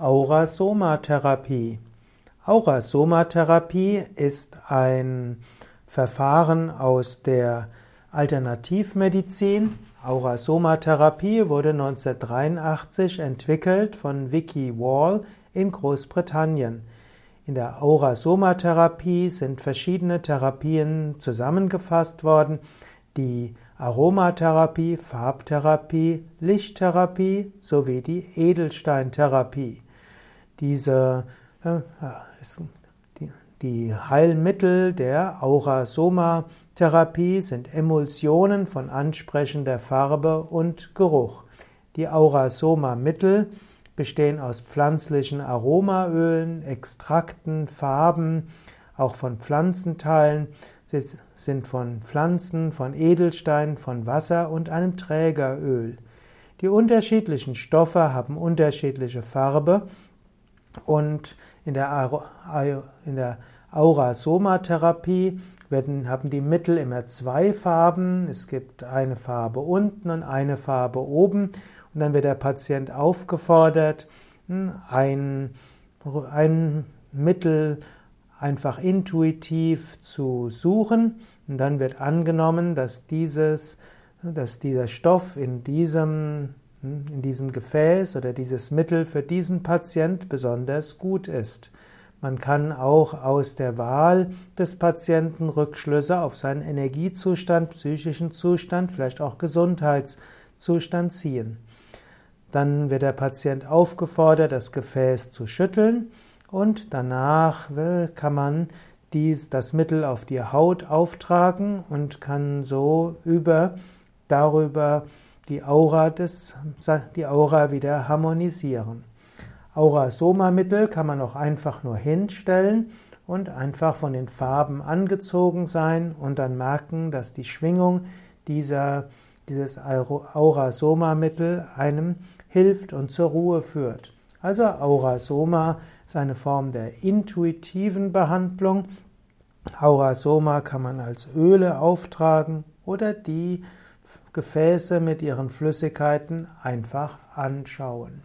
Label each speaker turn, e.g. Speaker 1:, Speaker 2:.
Speaker 1: Aurasomatherapie. Aurasomatherapie ist ein Verfahren aus der Alternativmedizin. Aurasomatherapie wurde 1983 entwickelt von Vicky Wall in Großbritannien. In der Aurasomatherapie sind verschiedene Therapien zusammengefasst worden, die Aromatherapie, Farbtherapie, Lichttherapie sowie die Edelsteintherapie. Diese äh, die, die Heilmittel der Aurasoma-Therapie sind Emulsionen von ansprechender Farbe und Geruch. Die Aurasoma-Mittel bestehen aus pflanzlichen Aromaölen, Extrakten, Farben, auch von Pflanzenteilen, Sie sind von Pflanzen, von Edelstein, von Wasser und einem Trägeröl. Die unterschiedlichen Stoffe haben unterschiedliche Farbe und in der, in der Aura-Soma-Therapie haben die Mittel immer zwei Farben. Es gibt eine Farbe unten und eine Farbe oben. Und dann wird der Patient aufgefordert, hm, ein, ein Mittel einfach intuitiv zu suchen. Und dann wird angenommen, dass dieses, dass dieser Stoff in diesem in diesem Gefäß oder dieses Mittel für diesen Patient besonders gut ist. Man kann auch aus der Wahl des Patienten Rückschlüsse auf seinen Energiezustand, psychischen Zustand, vielleicht auch Gesundheitszustand ziehen. Dann wird der Patient aufgefordert, das Gefäß zu schütteln und danach kann man dies, das Mittel auf die Haut auftragen und kann so über, darüber die Aura, des, die Aura wieder harmonisieren. Aura-Soma-Mittel kann man auch einfach nur hinstellen und einfach von den Farben angezogen sein und dann merken, dass die Schwingung dieser, dieses Aura-Soma-Mittel einem hilft und zur Ruhe führt. Also Aura-Soma ist eine Form der intuitiven Behandlung. Aura-Soma kann man als Öle auftragen oder die Gefäße mit ihren Flüssigkeiten einfach anschauen.